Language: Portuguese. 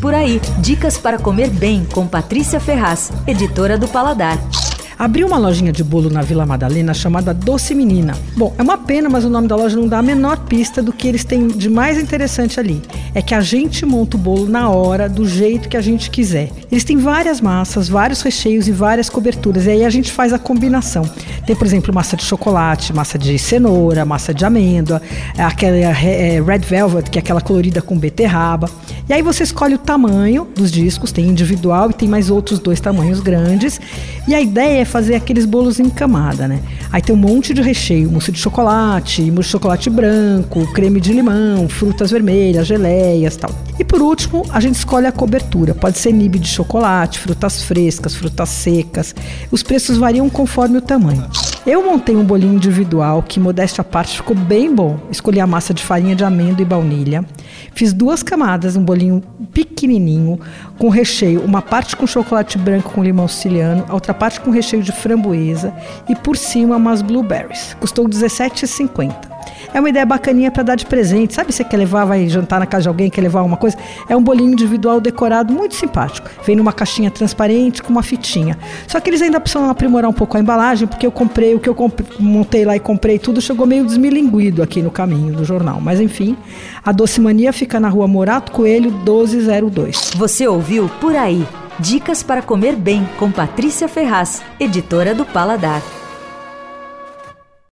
Por aí, dicas para comer bem com Patrícia Ferraz, editora do Paladar. Abriu uma lojinha de bolo na Vila Madalena chamada Doce Menina. Bom, é uma pena, mas o nome da loja não dá a menor pista do que eles têm de mais interessante ali. É que a gente monta o bolo na hora, do jeito que a gente quiser. Eles têm várias massas, vários recheios e várias coberturas. E aí a gente faz a combinação. Tem, por exemplo, massa de chocolate, massa de cenoura, massa de amêndoa, aquela é, red velvet, que é aquela colorida com beterraba. E aí você escolhe o tamanho dos discos, tem individual e tem mais outros dois tamanhos grandes. E a ideia é fazer aqueles bolos em camada, né? Aí tem um monte de recheio, mousse de chocolate, mousse de chocolate branco, creme de limão, frutas vermelhas, geleias, tal. E por último, a gente escolhe a cobertura. Pode ser nib de chocolate, frutas frescas, frutas secas. Os preços variam conforme o tamanho. Eu montei um bolinho individual que, modéstia à parte, ficou bem bom. Escolhi a massa de farinha de amêndoa e baunilha. Fiz duas camadas, um bolinho pequenininho, com recheio, uma parte com chocolate branco com limão siciliano, a outra parte com recheio de framboesa e por cima umas blueberries. Custou R$17,50. É uma ideia bacaninha para dar de presente. Sabe, você quer levar, vai jantar na casa de alguém, quer levar alguma coisa? É um bolinho individual decorado muito simpático. Vem numa caixinha transparente com uma fitinha. Só que eles ainda precisam aprimorar um pouco a embalagem, porque eu comprei o que eu montei lá e comprei tudo, chegou meio desmilinguido aqui no caminho do jornal. Mas enfim, a Doce Mania fica na rua Morato Coelho 1202. Você ouviu Por Aí. Dicas para comer bem com Patrícia Ferraz, editora do Paladar.